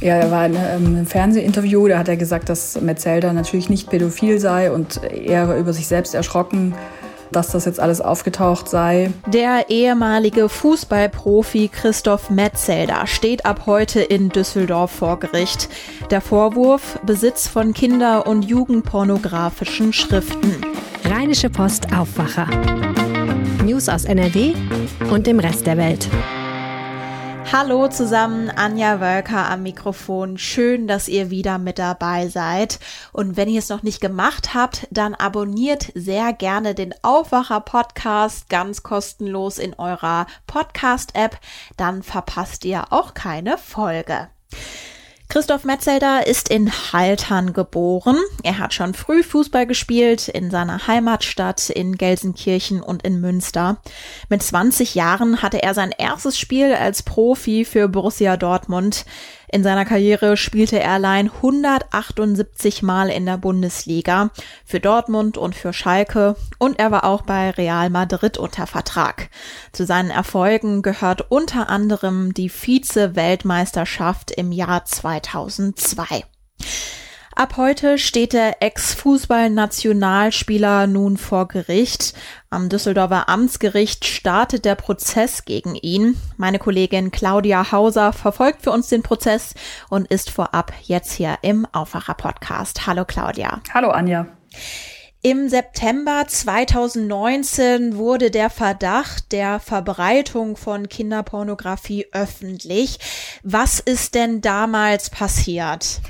Ja, er war in einem Fernsehinterview, da hat er gesagt, dass Metzelder natürlich nicht pädophil sei und er über sich selbst erschrocken, dass das jetzt alles aufgetaucht sei. Der ehemalige Fußballprofi Christoph Metzelder steht ab heute in Düsseldorf vor Gericht. Der Vorwurf Besitz von Kinder- und Jugendpornografischen Schriften. Rheinische Post Aufwacher. News aus NRW und dem Rest der Welt. Hallo zusammen, Anja Wölker am Mikrofon. Schön, dass ihr wieder mit dabei seid. Und wenn ihr es noch nicht gemacht habt, dann abonniert sehr gerne den Aufwacher Podcast ganz kostenlos in eurer Podcast App. Dann verpasst ihr auch keine Folge. Christoph Metzelder ist in Haltern geboren. Er hat schon früh Fußball gespielt in seiner Heimatstadt in Gelsenkirchen und in Münster. Mit 20 Jahren hatte er sein erstes Spiel als Profi für Borussia Dortmund. In seiner Karriere spielte er allein 178 Mal in der Bundesliga für Dortmund und für Schalke und er war auch bei Real Madrid unter Vertrag. Zu seinen Erfolgen gehört unter anderem die Vize-Weltmeisterschaft im Jahr 2002. Ab heute steht der Ex-Fußball-Nationalspieler nun vor Gericht. Am Düsseldorfer Amtsgericht startet der Prozess gegen ihn. Meine Kollegin Claudia Hauser verfolgt für uns den Prozess und ist vorab jetzt hier im Aufwacher Podcast. Hallo Claudia. Hallo Anja. Im September 2019 wurde der Verdacht der Verbreitung von Kinderpornografie öffentlich. Was ist denn damals passiert?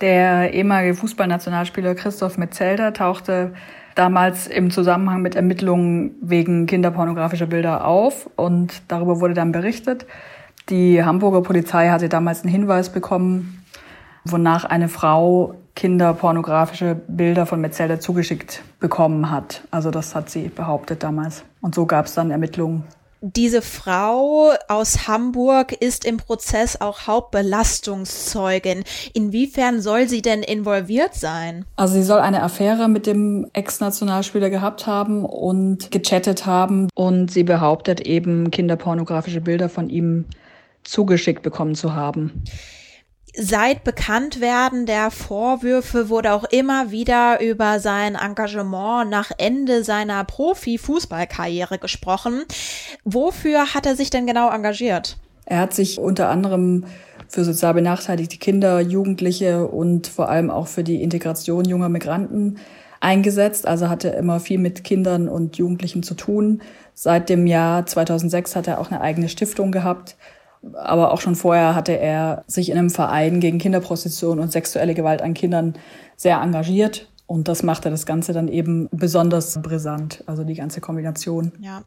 Der ehemalige Fußballnationalspieler Christoph Metzelder tauchte damals im Zusammenhang mit Ermittlungen wegen kinderpornografischer Bilder auf und darüber wurde dann berichtet. Die Hamburger Polizei hatte damals einen Hinweis bekommen, wonach eine Frau kinderpornografische Bilder von Metzelder zugeschickt bekommen hat. Also das hat sie behauptet damals. Und so gab es dann Ermittlungen diese Frau aus Hamburg ist im Prozess auch Hauptbelastungszeugin. Inwiefern soll sie denn involviert sein? Also sie soll eine Affäre mit dem Ex-Nationalspieler gehabt haben und gechattet haben und sie behauptet eben kinderpornografische Bilder von ihm zugeschickt bekommen zu haben. Seit Bekanntwerden der Vorwürfe wurde auch immer wieder über sein Engagement nach Ende seiner Profi-Fußballkarriere gesprochen. Wofür hat er sich denn genau engagiert? Er hat sich unter anderem für sozial benachteiligte Kinder, Jugendliche und vor allem auch für die Integration junger Migranten eingesetzt. Also hatte immer viel mit Kindern und Jugendlichen zu tun. Seit dem Jahr 2006 hat er auch eine eigene Stiftung gehabt, aber auch schon vorher hatte er sich in einem Verein gegen Kinderprostitution und sexuelle Gewalt an Kindern sehr engagiert. Und das machte das Ganze dann eben besonders brisant, also die ganze Kombination. Ja.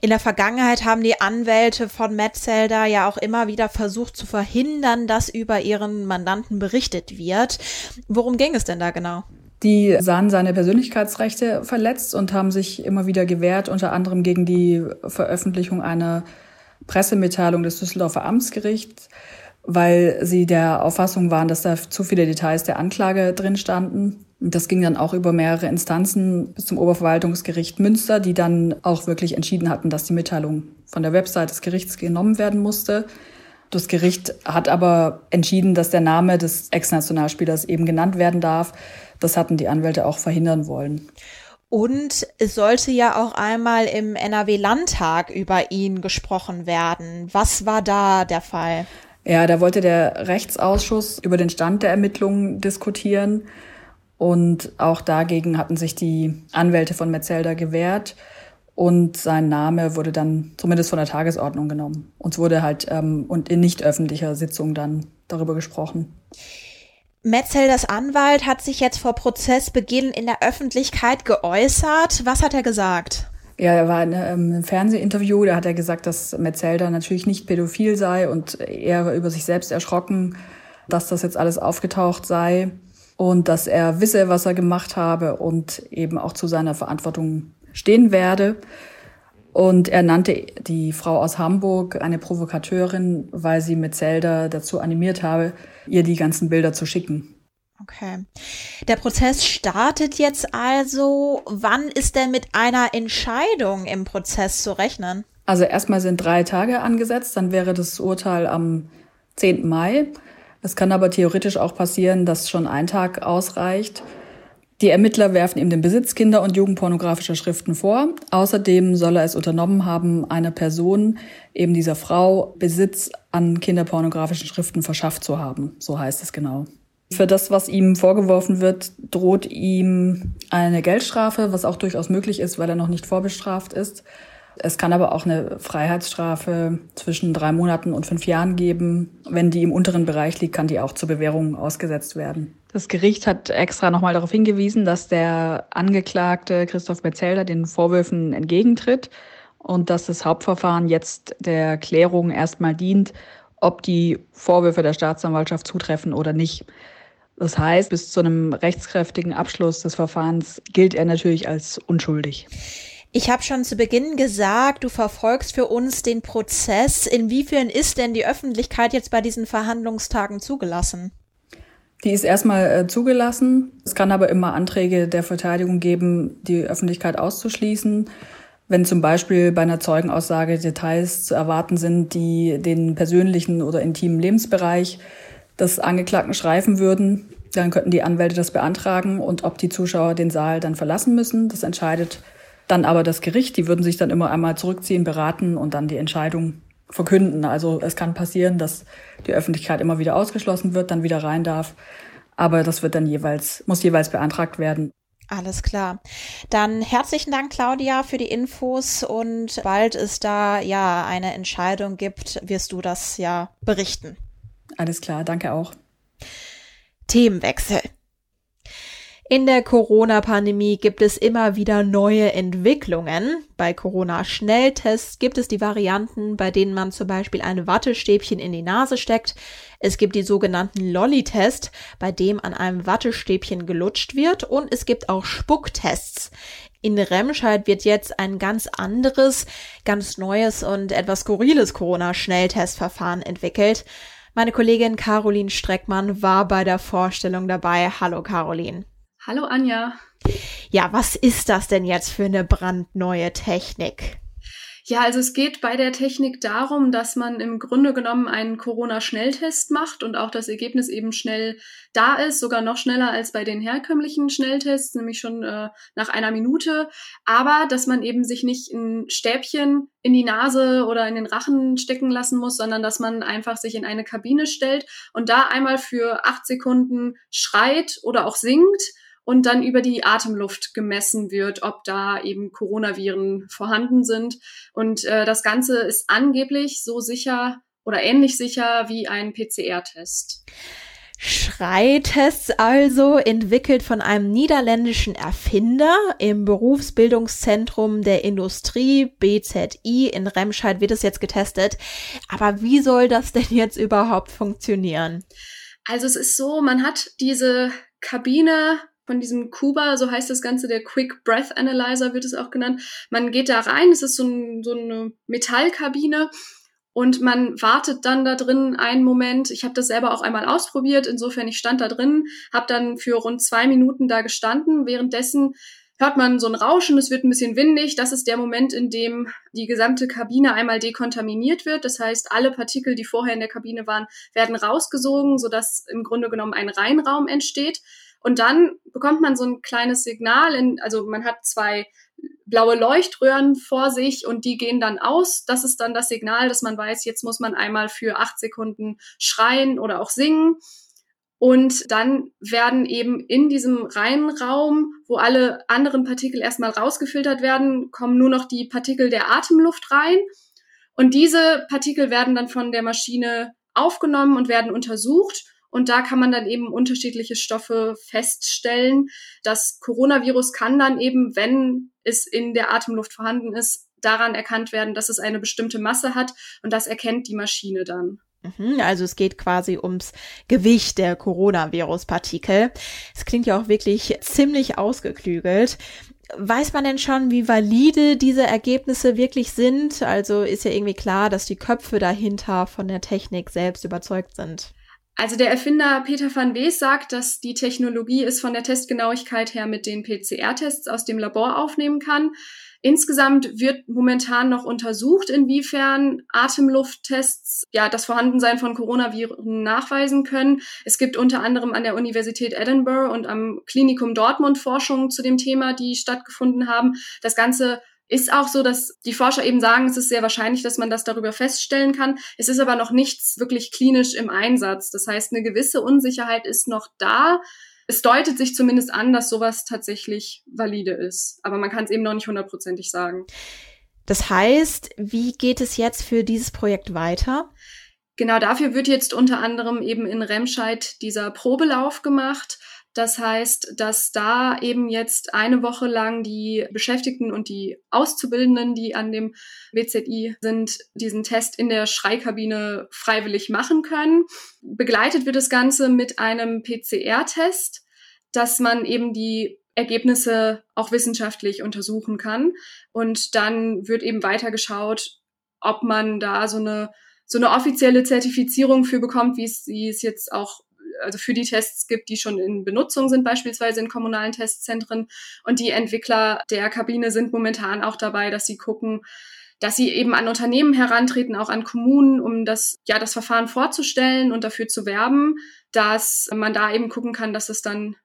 In der Vergangenheit haben die Anwälte von Metzelder ja auch immer wieder versucht zu verhindern, dass über ihren Mandanten berichtet wird. Worum ging es denn da genau? Die sahen seine Persönlichkeitsrechte verletzt und haben sich immer wieder gewehrt, unter anderem gegen die Veröffentlichung einer Pressemitteilung des Düsseldorfer Amtsgerichts, weil sie der Auffassung waren, dass da zu viele Details der Anklage drin standen. Das ging dann auch über mehrere Instanzen bis zum Oberverwaltungsgericht Münster, die dann auch wirklich entschieden hatten, dass die Mitteilung von der Website des Gerichts genommen werden musste. Das Gericht hat aber entschieden, dass der Name des Ex-Nationalspielers eben genannt werden darf. Das hatten die Anwälte auch verhindern wollen. Und es sollte ja auch einmal im NRW-Landtag über ihn gesprochen werden. Was war da der Fall? Ja, da wollte der Rechtsausschuss über den Stand der Ermittlungen diskutieren. Und auch dagegen hatten sich die Anwälte von Metzelder gewehrt. Und sein Name wurde dann zumindest von der Tagesordnung genommen. Und es wurde halt ähm, und in nicht öffentlicher Sitzung dann darüber gesprochen. Metzelders Anwalt hat sich jetzt vor Prozessbeginn in der Öffentlichkeit geäußert. Was hat er gesagt? Ja, er war in einem Fernsehinterview, da hat er gesagt, dass Metzelder natürlich nicht pädophil sei und er über sich selbst erschrocken, dass das jetzt alles aufgetaucht sei und dass er wisse, was er gemacht habe und eben auch zu seiner Verantwortung stehen werde. Und er nannte die Frau aus Hamburg eine Provokateurin, weil sie Metzelder dazu animiert habe, ihr die ganzen Bilder zu schicken. Okay. Der Prozess startet jetzt also. Wann ist denn mit einer Entscheidung im Prozess zu rechnen? Also erstmal sind drei Tage angesetzt, dann wäre das Urteil am 10. Mai. Es kann aber theoretisch auch passieren, dass schon ein Tag ausreicht. Die Ermittler werfen ihm den Besitz kinder- und jugendpornografischer Schriften vor. Außerdem soll er es unternommen haben, einer Person, eben dieser Frau, Besitz an kinderpornografischen Schriften verschafft zu haben. So heißt es genau. Für das, was ihm vorgeworfen wird, droht ihm eine Geldstrafe, was auch durchaus möglich ist, weil er noch nicht vorbestraft ist. Es kann aber auch eine Freiheitsstrafe zwischen drei Monaten und fünf Jahren geben. Wenn die im unteren Bereich liegt, kann die auch zur Bewährung ausgesetzt werden. Das Gericht hat extra nochmal darauf hingewiesen, dass der Angeklagte Christoph Metzelder den Vorwürfen entgegentritt und dass das Hauptverfahren jetzt der Klärung erstmal dient, ob die Vorwürfe der Staatsanwaltschaft zutreffen oder nicht. Das heißt, bis zu einem rechtskräftigen Abschluss des Verfahrens gilt er natürlich als unschuldig. Ich habe schon zu Beginn gesagt, du verfolgst für uns den Prozess. Inwiefern ist denn die Öffentlichkeit jetzt bei diesen Verhandlungstagen zugelassen? Die ist erstmal äh, zugelassen. Es kann aber immer Anträge der Verteidigung geben, die Öffentlichkeit auszuschließen. Wenn zum Beispiel bei einer Zeugenaussage Details zu erwarten sind, die den persönlichen oder intimen Lebensbereich des Angeklagten schreifen würden, dann könnten die Anwälte das beantragen und ob die Zuschauer den Saal dann verlassen müssen, das entscheidet dann aber das Gericht, die würden sich dann immer einmal zurückziehen, beraten und dann die Entscheidung verkünden. Also es kann passieren, dass die Öffentlichkeit immer wieder ausgeschlossen wird, dann wieder rein darf. Aber das wird dann jeweils, muss jeweils beantragt werden. Alles klar. Dann herzlichen Dank, Claudia, für die Infos und bald es da ja eine Entscheidung gibt, wirst du das ja berichten. Alles klar, danke auch. Themenwechsel. In der Corona-Pandemie gibt es immer wieder neue Entwicklungen. Bei Corona-Schnelltests gibt es die Varianten, bei denen man zum Beispiel ein Wattestäbchen in die Nase steckt. Es gibt die sogenannten Lolli-Test, bei dem an einem Wattestäbchen gelutscht wird. Und es gibt auch Spucktests. In Remscheid wird jetzt ein ganz anderes, ganz neues und etwas skurriles Corona-Schnelltestverfahren entwickelt. Meine Kollegin Caroline Streckmann war bei der Vorstellung dabei. Hallo Caroline. Hallo Anja. Ja, was ist das denn jetzt für eine brandneue Technik? Ja, also es geht bei der Technik darum, dass man im Grunde genommen einen Corona-Schnelltest macht und auch das Ergebnis eben schnell da ist, sogar noch schneller als bei den herkömmlichen Schnelltests, nämlich schon äh, nach einer Minute. Aber dass man eben sich nicht ein Stäbchen in die Nase oder in den Rachen stecken lassen muss, sondern dass man einfach sich in eine Kabine stellt und da einmal für acht Sekunden schreit oder auch singt und dann über die Atemluft gemessen wird, ob da eben Coronaviren vorhanden sind. Und äh, das Ganze ist angeblich so sicher oder ähnlich sicher wie ein PCR-Test. Schreitests also, entwickelt von einem niederländischen Erfinder im Berufsbildungszentrum der Industrie BZI in Remscheid wird es jetzt getestet. Aber wie soll das denn jetzt überhaupt funktionieren? Also es ist so, man hat diese Kabine von diesem Kuba, so heißt das Ganze, der Quick Breath Analyzer wird es auch genannt. Man geht da rein, es ist so, ein, so eine Metallkabine und man wartet dann da drin einen Moment. Ich habe das selber auch einmal ausprobiert, insofern ich stand da drin, habe dann für rund zwei Minuten da gestanden. Währenddessen hört man so ein Rauschen, es wird ein bisschen windig. Das ist der Moment, in dem die gesamte Kabine einmal dekontaminiert wird. Das heißt, alle Partikel, die vorher in der Kabine waren, werden rausgesogen, sodass im Grunde genommen ein Reinraum entsteht. Und dann bekommt man so ein kleines Signal, in, also man hat zwei blaue Leuchtröhren vor sich und die gehen dann aus. Das ist dann das Signal, dass man weiß, jetzt muss man einmal für acht Sekunden schreien oder auch singen. Und dann werden eben in diesem reinen Raum, wo alle anderen Partikel erstmal rausgefiltert werden, kommen nur noch die Partikel der Atemluft rein. Und diese Partikel werden dann von der Maschine aufgenommen und werden untersucht. Und da kann man dann eben unterschiedliche Stoffe feststellen. Das Coronavirus kann dann eben, wenn es in der Atemluft vorhanden ist, daran erkannt werden, dass es eine bestimmte Masse hat. Und das erkennt die Maschine dann. Mhm, also es geht quasi ums Gewicht der Coronavirus-Partikel. Es klingt ja auch wirklich ziemlich ausgeklügelt. Weiß man denn schon, wie valide diese Ergebnisse wirklich sind? Also ist ja irgendwie klar, dass die Köpfe dahinter von der Technik selbst überzeugt sind. Also der Erfinder Peter van Wees sagt, dass die Technologie es von der Testgenauigkeit her mit den PCR-Tests aus dem Labor aufnehmen kann. Insgesamt wird momentan noch untersucht, inwiefern Atemlufttests ja das Vorhandensein von Coronaviren nachweisen können. Es gibt unter anderem an der Universität Edinburgh und am Klinikum Dortmund Forschungen zu dem Thema, die stattgefunden haben. Das Ganze ist auch so, dass die Forscher eben sagen, es ist sehr wahrscheinlich, dass man das darüber feststellen kann. Es ist aber noch nichts wirklich klinisch im Einsatz. Das heißt, eine gewisse Unsicherheit ist noch da es deutet sich zumindest an, dass sowas tatsächlich valide ist. Aber man kann es eben noch nicht hundertprozentig sagen. Das heißt, wie geht es jetzt für dieses Projekt weiter? Genau dafür wird jetzt unter anderem eben in Remscheid dieser Probelauf gemacht. Das heißt, dass da eben jetzt eine Woche lang die Beschäftigten und die Auszubildenden, die an dem WZI sind, diesen Test in der Schreikabine freiwillig machen können. Begleitet wird das Ganze mit einem PCR-Test, dass man eben die Ergebnisse auch wissenschaftlich untersuchen kann. Und dann wird eben weiter geschaut, ob man da so eine so eine offizielle Zertifizierung für bekommt, wie es, wie es jetzt auch also für die Tests gibt, die schon in Benutzung sind, beispielsweise in kommunalen Testzentren. Und die Entwickler der Kabine sind momentan auch dabei, dass sie gucken, dass sie eben an Unternehmen herantreten, auch an Kommunen, um das, ja, das Verfahren vorzustellen und dafür zu werben, dass man da eben gucken kann, dass es dann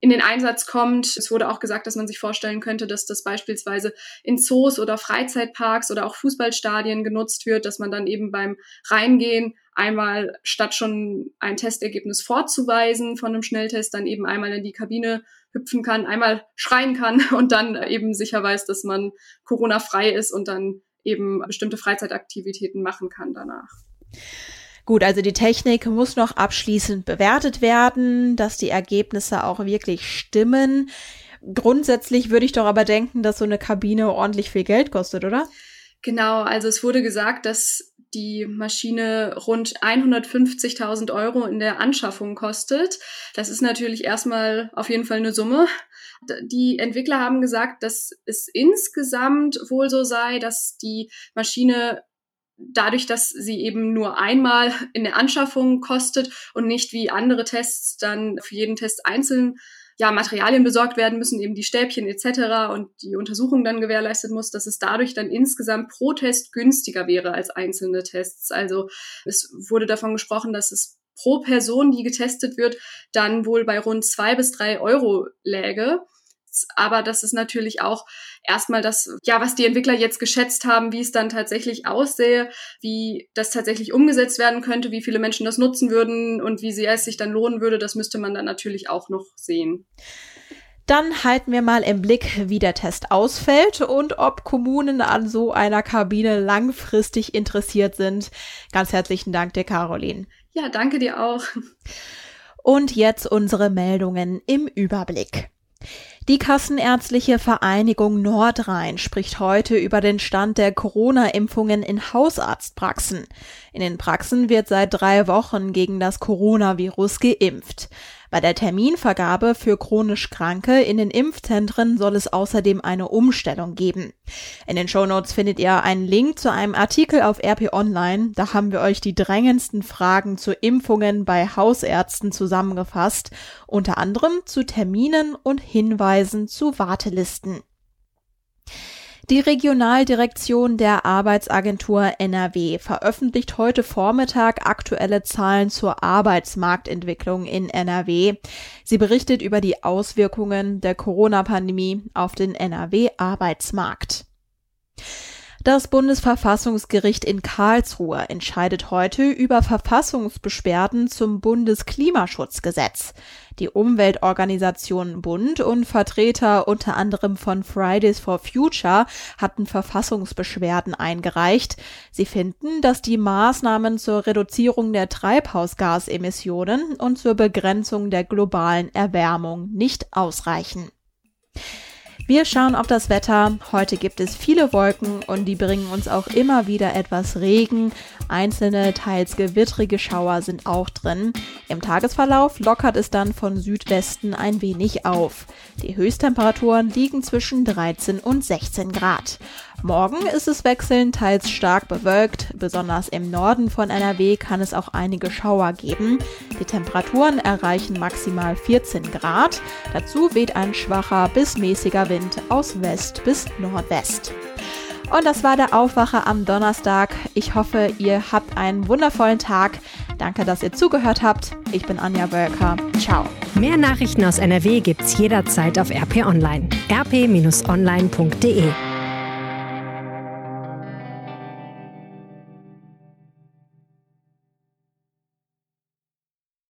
in den Einsatz kommt. Es wurde auch gesagt, dass man sich vorstellen könnte, dass das beispielsweise in Zoos oder Freizeitparks oder auch Fußballstadien genutzt wird, dass man dann eben beim Reingehen einmal statt schon ein Testergebnis vorzuweisen von einem Schnelltest, dann eben einmal in die Kabine hüpfen kann, einmal schreien kann und dann eben sicher weiß, dass man Corona-frei ist und dann eben bestimmte Freizeitaktivitäten machen kann danach. Gut, also die Technik muss noch abschließend bewertet werden, dass die Ergebnisse auch wirklich stimmen. Grundsätzlich würde ich doch aber denken, dass so eine Kabine ordentlich viel Geld kostet, oder? Genau, also es wurde gesagt, dass die Maschine rund 150.000 Euro in der Anschaffung kostet. Das ist natürlich erstmal auf jeden Fall eine Summe. Die Entwickler haben gesagt, dass es insgesamt wohl so sei, dass die Maschine dadurch, dass sie eben nur einmal in der Anschaffung kostet und nicht wie andere Tests dann für jeden Test einzeln ja, Materialien besorgt werden müssen, eben die Stäbchen etc. und die Untersuchung dann gewährleistet muss, dass es dadurch dann insgesamt pro Test günstiger wäre als einzelne Tests. Also es wurde davon gesprochen, dass es pro Person, die getestet wird, dann wohl bei rund zwei bis drei Euro läge aber das ist natürlich auch erstmal das, ja, was die Entwickler jetzt geschätzt haben, wie es dann tatsächlich aussähe, wie das tatsächlich umgesetzt werden könnte, wie viele Menschen das nutzen würden und wie sehr es sich dann lohnen würde, das müsste man dann natürlich auch noch sehen. Dann halten wir mal im Blick, wie der Test ausfällt und ob Kommunen an so einer Kabine langfristig interessiert sind. Ganz herzlichen Dank dir, Caroline. Ja, danke dir auch. Und jetzt unsere Meldungen im Überblick. Die Kassenärztliche Vereinigung Nordrhein spricht heute über den Stand der Corona-Impfungen in Hausarztpraxen. In den Praxen wird seit drei Wochen gegen das Coronavirus geimpft. Bei der Terminvergabe für chronisch Kranke in den Impfzentren soll es außerdem eine Umstellung geben. In den Shownotes findet ihr einen Link zu einem Artikel auf RP Online. Da haben wir euch die drängendsten Fragen zu Impfungen bei Hausärzten zusammengefasst, unter anderem zu Terminen und Hinweisen zu Wartelisten. Die Regionaldirektion der Arbeitsagentur NRW veröffentlicht heute Vormittag aktuelle Zahlen zur Arbeitsmarktentwicklung in NRW. Sie berichtet über die Auswirkungen der Corona-Pandemie auf den NRW-Arbeitsmarkt. Das Bundesverfassungsgericht in Karlsruhe entscheidet heute über Verfassungsbeschwerden zum Bundesklimaschutzgesetz. Die Umweltorganisation Bund und Vertreter unter anderem von Fridays for Future hatten Verfassungsbeschwerden eingereicht. Sie finden, dass die Maßnahmen zur Reduzierung der Treibhausgasemissionen und zur Begrenzung der globalen Erwärmung nicht ausreichen. Wir schauen auf das Wetter. Heute gibt es viele Wolken und die bringen uns auch immer wieder etwas Regen. Einzelne, teils gewittrige Schauer sind auch drin. Im Tagesverlauf lockert es dann von Südwesten ein wenig auf. Die Höchsttemperaturen liegen zwischen 13 und 16 Grad. Morgen ist es wechselnd, teils stark bewölkt. Besonders im Norden von NRW kann es auch einige Schauer geben. Die Temperaturen erreichen maximal 14 Grad. Dazu weht ein schwacher bis mäßiger Wind aus West bis Nordwest. Und das war der Aufwacher am Donnerstag. Ich hoffe, ihr habt einen wundervollen Tag. Danke, dass ihr zugehört habt. Ich bin Anja Wölker. Ciao. Mehr Nachrichten aus NRW gibt's jederzeit auf RP Online. rp-online.de